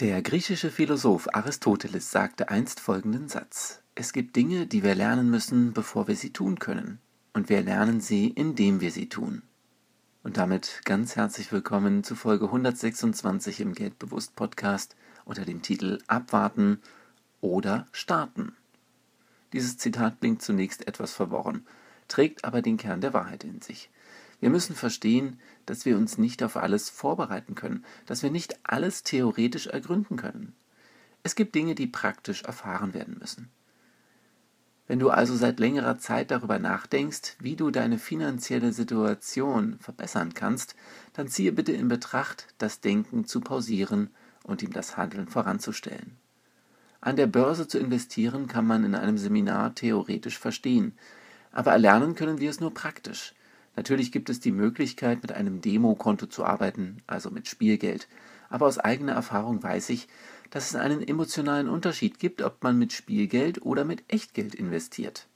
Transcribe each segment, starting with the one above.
Der griechische Philosoph Aristoteles sagte einst folgenden Satz: Es gibt Dinge, die wir lernen müssen, bevor wir sie tun können, und wir lernen sie, indem wir sie tun. Und damit ganz herzlich willkommen zu Folge 126 im Geldbewusst Podcast unter dem Titel Abwarten oder starten. Dieses Zitat klingt zunächst etwas verworren, trägt aber den Kern der Wahrheit in sich. Wir müssen verstehen, dass wir uns nicht auf alles vorbereiten können, dass wir nicht alles theoretisch ergründen können. Es gibt Dinge, die praktisch erfahren werden müssen. Wenn du also seit längerer Zeit darüber nachdenkst, wie du deine finanzielle Situation verbessern kannst, dann ziehe bitte in Betracht, das Denken zu pausieren und ihm das Handeln voranzustellen. An der Börse zu investieren kann man in einem Seminar theoretisch verstehen, aber erlernen können wir es nur praktisch. Natürlich gibt es die Möglichkeit, mit einem Demokonto zu arbeiten, also mit Spielgeld. Aber aus eigener Erfahrung weiß ich, dass es einen emotionalen Unterschied gibt, ob man mit Spielgeld oder mit Echtgeld investiert.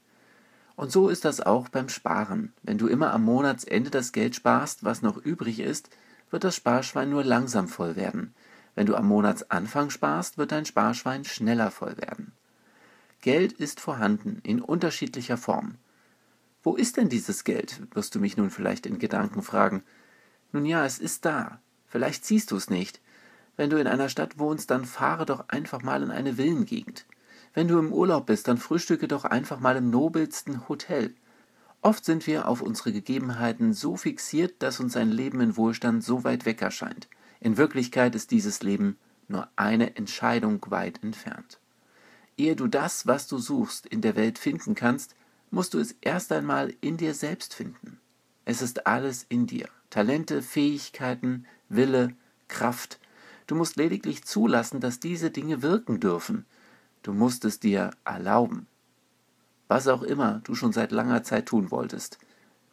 Und so ist das auch beim Sparen. Wenn du immer am Monatsende das Geld sparst, was noch übrig ist, wird das Sparschwein nur langsam voll werden. Wenn du am Monatsanfang sparst, wird dein Sparschwein schneller voll werden. Geld ist vorhanden in unterschiedlicher Form. Wo ist denn dieses Geld? wirst du mich nun vielleicht in Gedanken fragen. Nun ja, es ist da. Vielleicht siehst du es nicht. Wenn du in einer Stadt wohnst, dann fahre doch einfach mal in eine Villengegend. Wenn du im Urlaub bist, dann frühstücke doch einfach mal im nobelsten Hotel. Oft sind wir auf unsere Gegebenheiten so fixiert, dass uns ein Leben in Wohlstand so weit weg erscheint. In Wirklichkeit ist dieses Leben nur eine Entscheidung weit entfernt. Ehe du das, was du suchst, in der Welt finden kannst, musst du es erst einmal in dir selbst finden. Es ist alles in dir. Talente, Fähigkeiten, Wille, Kraft. Du musst lediglich zulassen, dass diese Dinge wirken dürfen. Du musst es dir erlauben. Was auch immer du schon seit langer Zeit tun wolltest,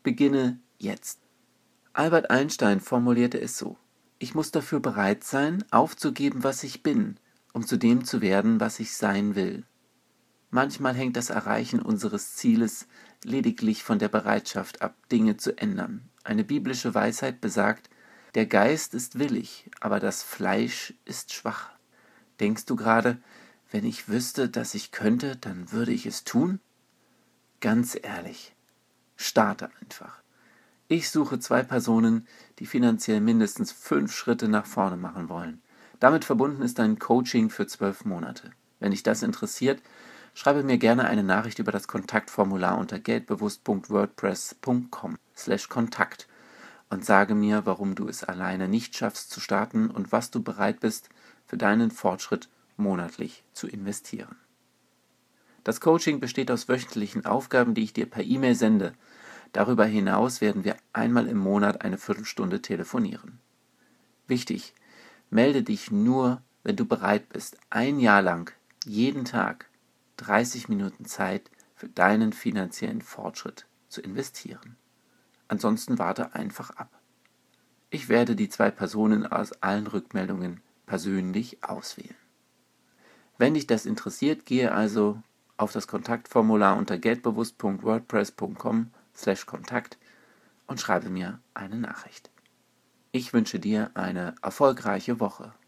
beginne jetzt. Albert Einstein formulierte es so. Ich muss dafür bereit sein, aufzugeben, was ich bin, um zu dem zu werden, was ich sein will. Manchmal hängt das Erreichen unseres Zieles lediglich von der Bereitschaft ab, Dinge zu ändern. Eine biblische Weisheit besagt, der Geist ist willig, aber das Fleisch ist schwach. Denkst du gerade, wenn ich wüsste, dass ich könnte, dann würde ich es tun? Ganz ehrlich, starte einfach. Ich suche zwei Personen, die finanziell mindestens fünf Schritte nach vorne machen wollen. Damit verbunden ist ein Coaching für zwölf Monate. Wenn dich das interessiert, Schreibe mir gerne eine Nachricht über das Kontaktformular unter geldbewusst.wordpress.com/kontakt und sage mir, warum du es alleine nicht schaffst zu starten und was du bereit bist, für deinen Fortschritt monatlich zu investieren. Das Coaching besteht aus wöchentlichen Aufgaben, die ich dir per E-Mail sende. Darüber hinaus werden wir einmal im Monat eine Viertelstunde telefonieren. Wichtig, melde dich nur, wenn du bereit bist, ein Jahr lang, jeden Tag 30 Minuten Zeit für deinen finanziellen Fortschritt zu investieren. Ansonsten warte einfach ab. Ich werde die zwei Personen aus allen Rückmeldungen persönlich auswählen. Wenn dich das interessiert, gehe also auf das Kontaktformular unter geldbewusst.wordpress.com/kontakt und schreibe mir eine Nachricht. Ich wünsche dir eine erfolgreiche Woche.